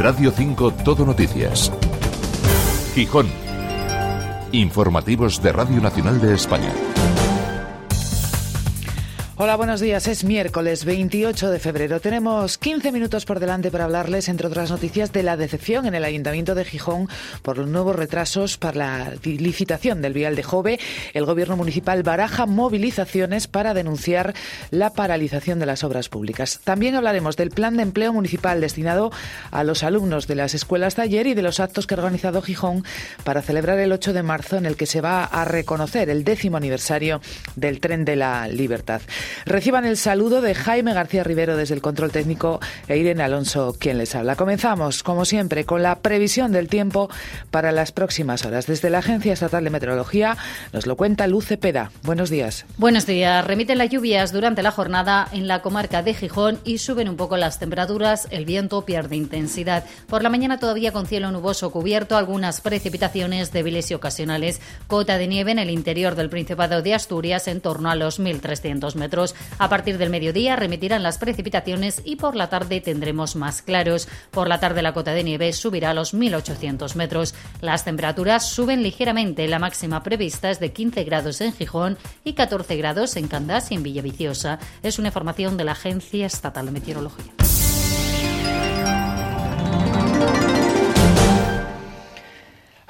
Radio 5 Todo Noticias. Gijón. Informativos de Radio Nacional de España. Hola, buenos días. Es miércoles 28 de febrero. Tenemos 15 minutos por delante para hablarles, entre otras noticias, de la decepción en el Ayuntamiento de Gijón por los nuevos retrasos para la licitación del vial de Jove. El Gobierno municipal baraja movilizaciones para denunciar la paralización de las obras públicas. También hablaremos del plan de empleo municipal destinado a los alumnos de las escuelas de ayer y de los actos que ha organizado Gijón para celebrar el 8 de marzo en el que se va a reconocer el décimo aniversario del tren de la libertad. Reciban el saludo de Jaime García Rivero desde el control técnico e Irene Alonso quien les habla. Comenzamos, como siempre, con la previsión del tiempo para las próximas horas. Desde la Agencia Estatal de Meteorología nos lo cuenta Luce Peda. Buenos días. Buenos días. Remiten las lluvias durante la jornada en la comarca de Gijón y suben un poco las temperaturas. El viento pierde intensidad. Por la mañana todavía con cielo nuboso cubierto, algunas precipitaciones débiles y ocasionales. Cota de nieve en el interior del Principado de Asturias en torno a los 1.300 metros. A partir del mediodía remitirán las precipitaciones y por la tarde tendremos más claros. Por la tarde la cota de nieve subirá a los 1.800 metros. Las temperaturas suben ligeramente. La máxima prevista es de 15 grados en Gijón y 14 grados en Candás y en Villaviciosa. Es una información de la Agencia Estatal de Meteorología.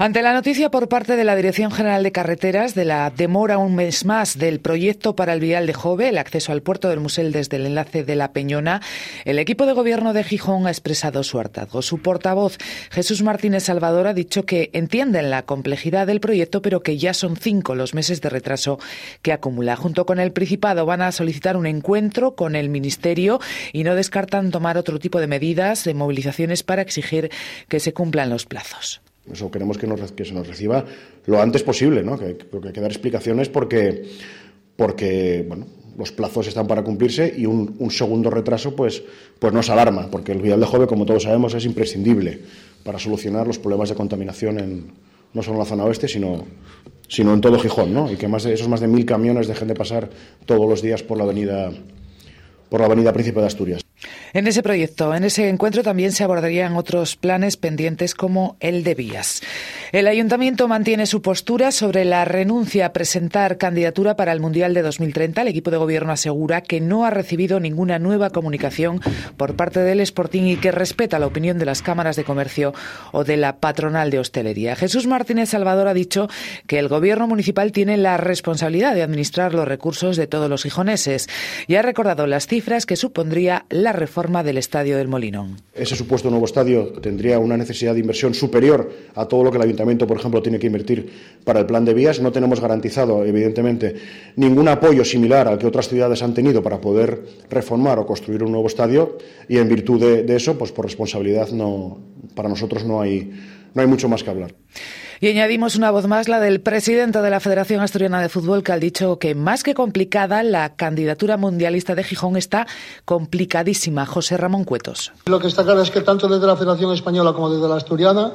Ante la noticia por parte de la Dirección General de Carreteras de la demora un mes más del proyecto para el vial de Jove, el acceso al puerto del Musel desde el enlace de la Peñona, el equipo de gobierno de Gijón ha expresado su hartazgo. Su portavoz, Jesús Martínez Salvador, ha dicho que entienden la complejidad del proyecto, pero que ya son cinco los meses de retraso que acumula. Junto con el Principado van a solicitar un encuentro con el Ministerio y no descartan tomar otro tipo de medidas, de movilizaciones para exigir que se cumplan los plazos. Eso queremos que, que se nos reciba lo antes posible, ¿no? Que, hay que dar explicaciones porque, porque bueno, los plazos están para cumplirse y un, un, segundo retraso pues, pues nos alarma, porque el vial de Jove, como todos sabemos, es imprescindible para solucionar los problemas de contaminación en, no solo en la zona oeste, sino, sino en todo Gijón, ¿no? Y que más de, esos más de mil camiones dejen de pasar todos los días por la avenida, por la avenida Príncipe de Asturias. En ese proyecto, en ese encuentro también se abordarían otros planes pendientes como el de vías. El ayuntamiento mantiene su postura sobre la renuncia a presentar candidatura para el Mundial de 2030. El equipo de gobierno asegura que no ha recibido ninguna nueva comunicación por parte del Sporting y que respeta la opinión de las cámaras de comercio o de la patronal de hostelería. Jesús Martínez Salvador ha dicho que el gobierno municipal tiene la responsabilidad de administrar los recursos de todos los gijoneses y ha recordado las cifras que supondría la reforma del Estadio del Molinón. Ese supuesto nuevo estadio tendría una necesidad de inversión superior a todo lo que el ayuntamiento por ejemplo, tiene que invertir para el plan de vías. No tenemos garantizado, evidentemente, ningún apoyo similar al que otras ciudades han tenido para poder reformar o construir un nuevo estadio y, en virtud de, eso, pues por responsabilidad, para nosotros no hay, no hay mucho más que hablar. Y añadimos una voz más, la del presidente de la Federación Asturiana de Fútbol, que ha dicho que más que complicada, la candidatura mundialista de Gijón está complicadísima. José Ramón Cuetos. Lo que está claro es que tanto desde la Federación Española como desde la Asturiana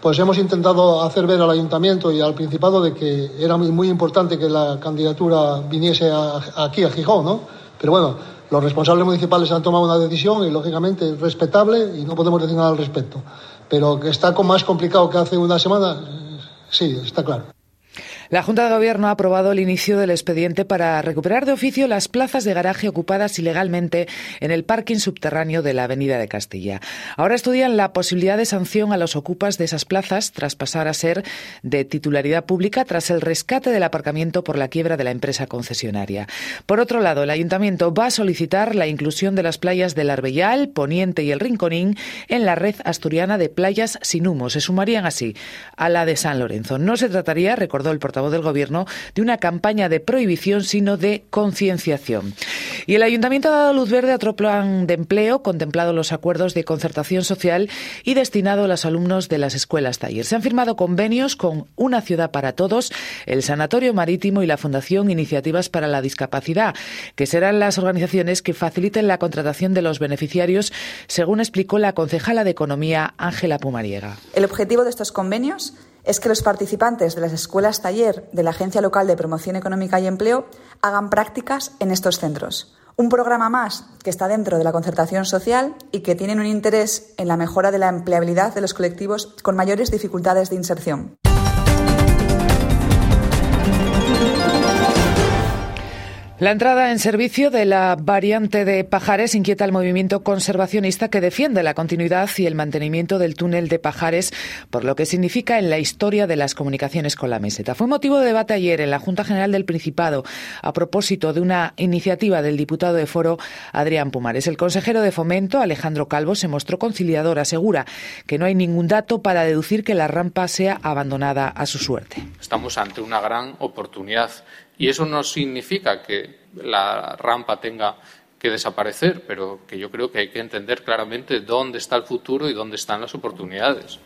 pues hemos intentado hacer ver al ayuntamiento y al Principado de que era muy, muy importante que la candidatura viniese a, aquí, a Gijón, ¿no? Pero bueno, los responsables municipales han tomado una decisión y, lógicamente, es respetable y no podemos decir nada al respecto. Pero que está más complicado que hace una semana, sí, está claro. La Junta de Gobierno ha aprobado el inicio del expediente para recuperar de oficio las plazas de garaje ocupadas ilegalmente en el parking subterráneo de la Avenida de Castilla. Ahora estudian la posibilidad de sanción a los ocupas de esas plazas tras pasar a ser de titularidad pública tras el rescate del aparcamiento por la quiebra de la empresa concesionaria. Por otro lado, el ayuntamiento va a solicitar la inclusión de las playas del Arbellal, Poniente y el Rinconín en la red asturiana de playas sin humo. Se sumarían así a la de San Lorenzo. No se trataría, recordó el portavoz del Gobierno, de una campaña de prohibición, sino de concienciación. Y el Ayuntamiento ha dado luz verde a otro plan de empleo, contemplado los acuerdos de concertación social y destinado a los alumnos de las escuelas taller. Se han firmado convenios con Una Ciudad para Todos, el Sanatorio Marítimo y la Fundación Iniciativas para la Discapacidad, que serán las organizaciones que faciliten la contratación de los beneficiarios, según explicó la concejala de Economía, Ángela Pumariega. El objetivo de estos convenios es que los participantes de las escuelas taller de la Agencia Local de Promoción Económica y Empleo hagan prácticas en estos centros. Un programa más que está dentro de la concertación social y que tiene un interés en la mejora de la empleabilidad de los colectivos con mayores dificultades de inserción. La entrada en servicio de la variante de Pajares inquieta al movimiento conservacionista que defiende la continuidad y el mantenimiento del túnel de Pajares por lo que significa en la historia de las comunicaciones con la meseta. Fue motivo de debate ayer en la Junta General del Principado a propósito de una iniciativa del diputado de Foro Adrián Pumares. El consejero de Fomento, Alejandro Calvo, se mostró conciliador. Asegura que no hay ningún dato para deducir que la rampa sea abandonada a su suerte. Estamos ante una gran oportunidad y eso no significa que la rampa tenga que desaparecer, pero que yo creo que hay que entender claramente dónde está el futuro y dónde están las oportunidades.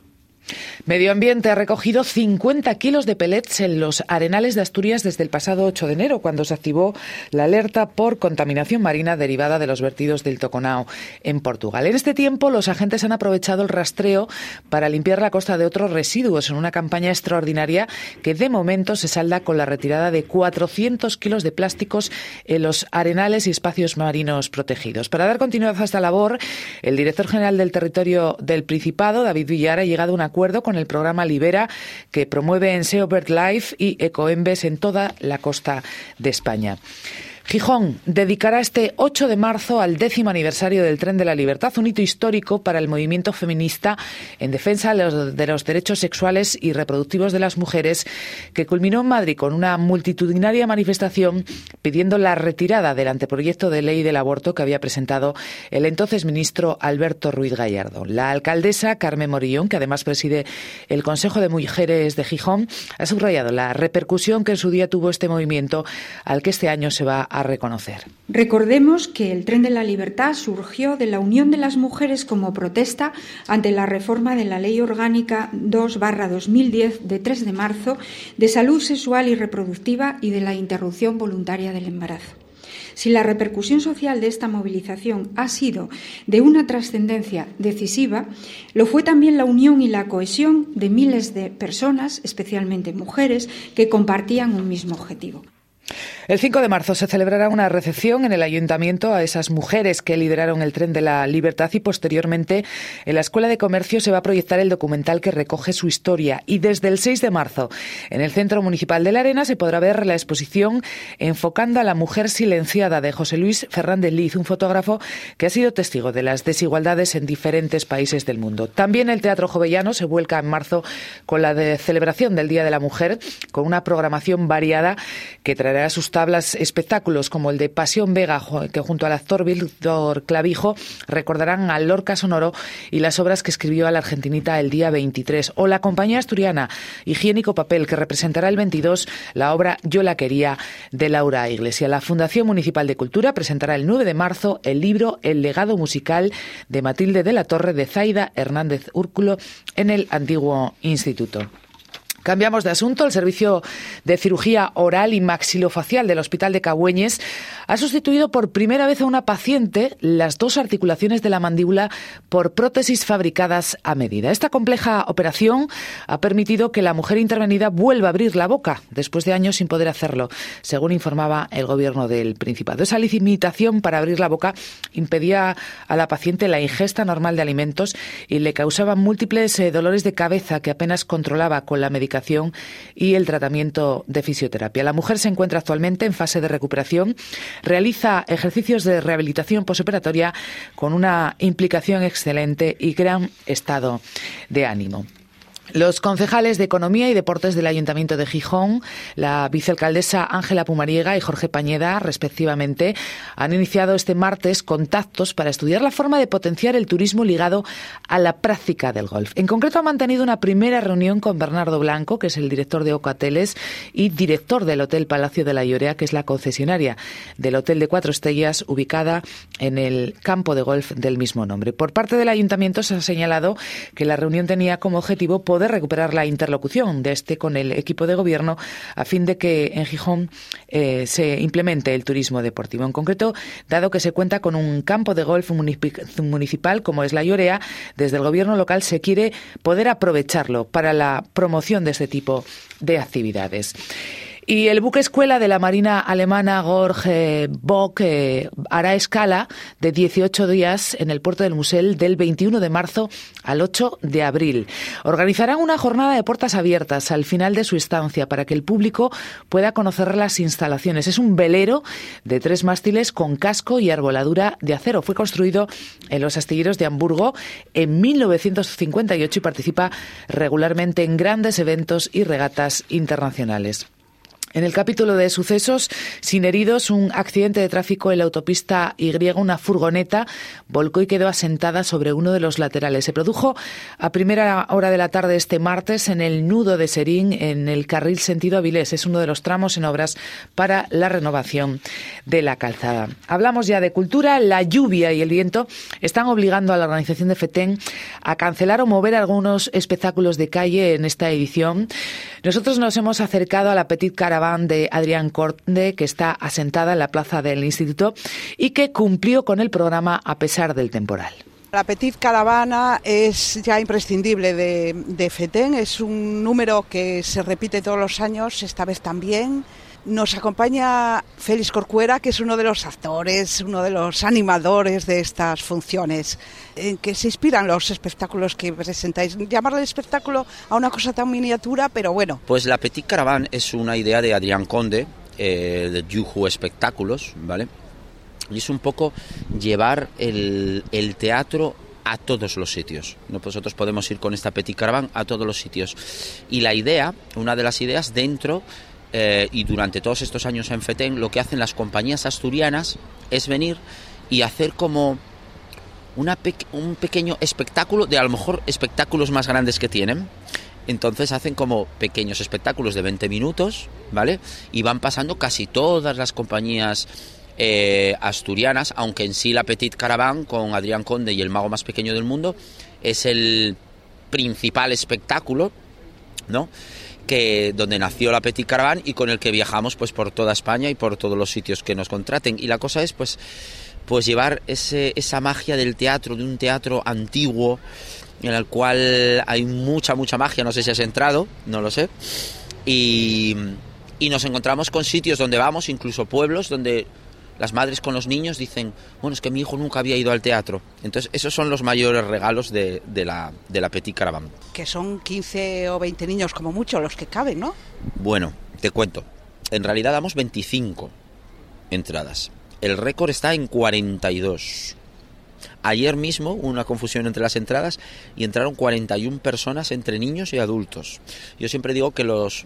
Medio Ambiente ha recogido 50 kilos de pellets en los arenales de Asturias desde el pasado 8 de enero, cuando se activó la alerta por contaminación marina derivada de los vertidos del Toconao en Portugal. En este tiempo, los agentes han aprovechado el rastreo para limpiar la costa de otros residuos en una campaña extraordinaria que de momento se salda con la retirada de 400 kilos de plásticos en los arenales y espacios marinos protegidos. Para dar continuidad a esta labor, el director general del territorio del Principado, David Villar, ha llegado a un acuerdo con el programa Libera que promueve en SEO Life y Ecoembes en toda la costa de España. Gijón dedicará este 8 de marzo al décimo aniversario del Tren de la Libertad, un hito histórico para el movimiento feminista en defensa de los derechos sexuales y reproductivos de las mujeres, que culminó en Madrid con una multitudinaria manifestación pidiendo la retirada del anteproyecto de ley del aborto que había presentado el entonces ministro Alberto Ruiz Gallardo. La alcaldesa Carmen Morillón, que además preside el Consejo de Mujeres de Gijón, ha subrayado la repercusión que en su día tuvo este movimiento al que este año se va reconocer. Recordemos que el Tren de la Libertad surgió de la unión de las mujeres como protesta ante la reforma de la Ley Orgánica 2-2010 de 3 de marzo de salud sexual y reproductiva y de la interrupción voluntaria del embarazo. Si la repercusión social de esta movilización ha sido de una trascendencia decisiva, lo fue también la unión y la cohesión de miles de personas, especialmente mujeres, que compartían un mismo objetivo. El 5 de marzo se celebrará una recepción en el ayuntamiento a esas mujeres que lideraron el tren de la libertad y posteriormente en la Escuela de Comercio se va a proyectar el documental que recoge su historia y desde el 6 de marzo en el Centro Municipal de la Arena se podrá ver la exposición Enfocando a la mujer silenciada de José Luis Fernández Liz, un fotógrafo que ha sido testigo de las desigualdades en diferentes países del mundo. También el Teatro Jovellano se vuelca en marzo con la celebración del Día de la Mujer con una programación variada que traerá sus tablas espectáculos como el de Pasión Vega, que junto al actor Víctor Clavijo recordarán al Lorca Sonoro y las obras que escribió a la argentinita el día 23, o la compañía asturiana Higiénico Papel, que representará el 22 la obra Yo la quería de Laura Iglesia. La Fundación Municipal de Cultura presentará el 9 de marzo el libro El legado musical de Matilde de la Torre de Zaida Hernández Úrculo en el antiguo instituto. Cambiamos de asunto. El servicio de cirugía oral y maxilofacial del Hospital de Cagüeñes ha sustituido por primera vez a una paciente las dos articulaciones de la mandíbula por prótesis fabricadas a medida. Esta compleja operación ha permitido que la mujer intervenida vuelva a abrir la boca después de años sin poder hacerlo, según informaba el gobierno del Principado. Esa limitación para abrir la boca impedía a la paciente la ingesta normal de alimentos y le causaba múltiples eh, dolores de cabeza que apenas controlaba con la medicación y el tratamiento de fisioterapia. La mujer se encuentra actualmente en fase de recuperación, realiza ejercicios de rehabilitación posoperatoria con una implicación excelente y gran estado de ánimo. Los concejales de Economía y Deportes del Ayuntamiento de Gijón, la vicealcaldesa Ángela Pumariega y Jorge Pañeda, respectivamente, han iniciado este martes contactos para estudiar la forma de potenciar el turismo ligado a la práctica del golf. En concreto, han mantenido una primera reunión con Bernardo Blanco, que es el director de Ocateles y director del Hotel Palacio de la Llorea, que es la concesionaria del Hotel de Cuatro Estrellas, ubicada en el campo de golf del mismo nombre. Por parte del Ayuntamiento se ha señalado que la reunión tenía como objetivo poder poder recuperar la interlocución de este con el equipo de gobierno a fin de que en Gijón eh, se implemente el turismo deportivo. En concreto, dado que se cuenta con un campo de golf municipal como es la Llorea, desde el gobierno local se quiere poder aprovecharlo para la promoción de este tipo de actividades. Y el buque escuela de la Marina alemana Gorge Bock eh, hará escala de 18 días en el puerto del Musel del 21 de marzo al 8 de abril. Organizarán una jornada de puertas abiertas al final de su estancia para que el público pueda conocer las instalaciones. Es un velero de tres mástiles con casco y arboladura de acero. Fue construido en los astilleros de Hamburgo en 1958 y participa regularmente en grandes eventos y regatas internacionales. En el capítulo de sucesos, sin heridos, un accidente de tráfico en la autopista Y, una furgoneta, volcó y quedó asentada sobre uno de los laterales. Se produjo a primera hora de la tarde este martes en el nudo de Serín, en el carril sentido Avilés. Es uno de los tramos en obras para la renovación de la calzada. Hablamos ya de cultura. La lluvia y el viento están obligando a la organización de FETEN a cancelar o mover algunos espectáculos de calle en esta edición. Nosotros nos hemos acercado a la Petit Cara de Adrián Corte, que está asentada en la plaza del Instituto y que cumplió con el programa a pesar del temporal. La Petit Caravana es ya imprescindible de, de FETEN, es un número que se repite todos los años, esta vez también. Nos acompaña Félix Corcuera, que es uno de los actores, uno de los animadores de estas funciones. ¿En qué se inspiran los espectáculos que presentáis? Llamarle espectáculo a una cosa tan miniatura, pero bueno. Pues la Petit Caravane es una idea de Adrián Conde, eh, de Yuhu Espectáculos, ¿vale? Y es un poco llevar el, el teatro a todos los sitios. Nosotros podemos ir con esta Petit Caravane a todos los sitios. Y la idea, una de las ideas dentro eh, y durante todos estos años en FETEN lo que hacen las compañías asturianas es venir y hacer como un pequeño espectáculo de a lo mejor espectáculos más grandes que tienen. Entonces hacen como pequeños espectáculos de 20 minutos, ¿vale? Y van pasando casi todas las compañías eh, asturianas, aunque en sí la Petit Caravan con Adrián Conde y el mago más pequeño del mundo es el principal espectáculo, ¿no? Que donde nació la Petit Caravan y con el que viajamos pues por toda España y por todos los sitios que nos contraten. Y la cosa es pues pues llevar ese, esa magia del teatro de un teatro antiguo en el cual hay mucha mucha magia. No sé si has entrado no lo sé. Y, y nos encontramos con sitios donde vamos incluso pueblos donde las madres con los niños dicen, bueno, es que mi hijo nunca había ido al teatro. Entonces, esos son los mayores regalos de, la, de la Petit Caravan. Que son 15 o 20 niños como mucho los que caben, ¿no? Bueno, te cuento. En realidad damos 25 entradas. El récord está en 42. Ayer mismo hubo una confusión entre las entradas y entraron 41 personas entre niños y adultos. Yo siempre digo que los,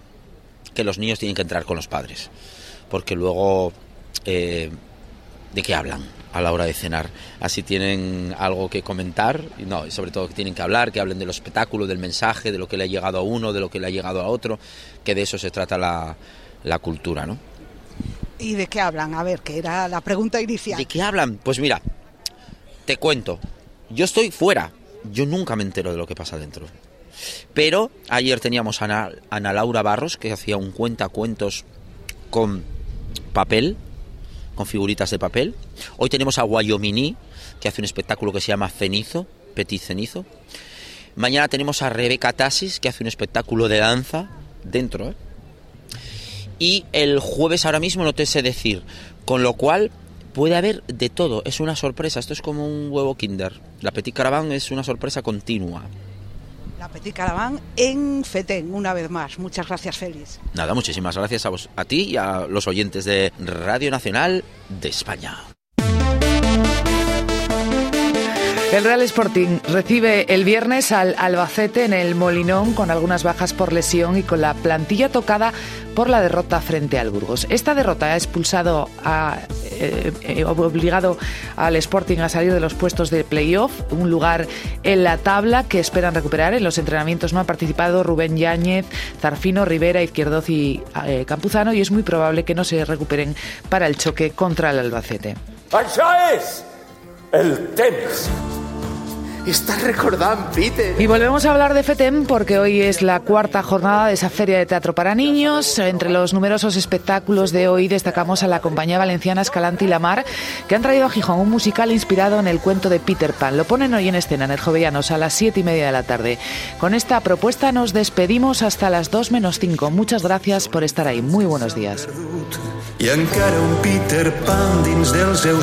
que los niños tienen que entrar con los padres, porque luego eh, de qué hablan a la hora de cenar. Así tienen algo que comentar, y no, y sobre todo que tienen que hablar, que hablen del espectáculo, del mensaje, de lo que le ha llegado a uno, de lo que le ha llegado a otro, que de eso se trata la, la cultura, ¿no? ¿Y de qué hablan? A ver, que era la pregunta inicial. ¿De qué hablan? Pues mira, te cuento. Yo estoy fuera. Yo nunca me entero de lo que pasa dentro. Pero ayer teníamos a Ana, Ana Laura Barros, que hacía un cuentacuentos con papel, con figuritas de papel. Hoy tenemos a Guayomini, que hace un espectáculo que se llama Cenizo, Petit Cenizo. Mañana tenemos a Rebeca Tassis, que hace un espectáculo de danza dentro. ¿eh? Y el jueves ahora mismo no te sé decir, con lo cual puede haber de todo, es una sorpresa, esto es como un huevo kinder. La Petit Caravan es una sorpresa continua. La Petit Caravan en FETEN, una vez más. Muchas gracias, Félix. Nada, muchísimas gracias a, vos, a ti y a los oyentes de Radio Nacional de España. El Real Sporting recibe el viernes al Albacete en el Molinón con algunas bajas por lesión y con la plantilla tocada por la derrota frente al Burgos. Esta derrota ha expulsado, ha eh, eh, obligado al Sporting a salir de los puestos de playoff, un lugar en la tabla que esperan recuperar. En los entrenamientos no han participado Rubén Yáñez, Zarfino, Rivera, Izquierdoz y eh, Campuzano y es muy probable que no se recuperen para el choque contra el Albacete. ¡Allá es el tenis! Estás recordando, Peter. Y volvemos a hablar de FETEM porque hoy es la cuarta jornada de esa feria de teatro para niños. Entre los numerosos espectáculos de hoy destacamos a la compañía valenciana Escalante y Lamar, que han traído a Gijón un musical inspirado en el cuento de Peter Pan. Lo ponen hoy en escena en el Jovellanos a las siete y media de la tarde. Con esta propuesta nos despedimos hasta las dos menos cinco. Muchas gracias por estar ahí. Muy buenos días. I encara un Peter Pan dins del seu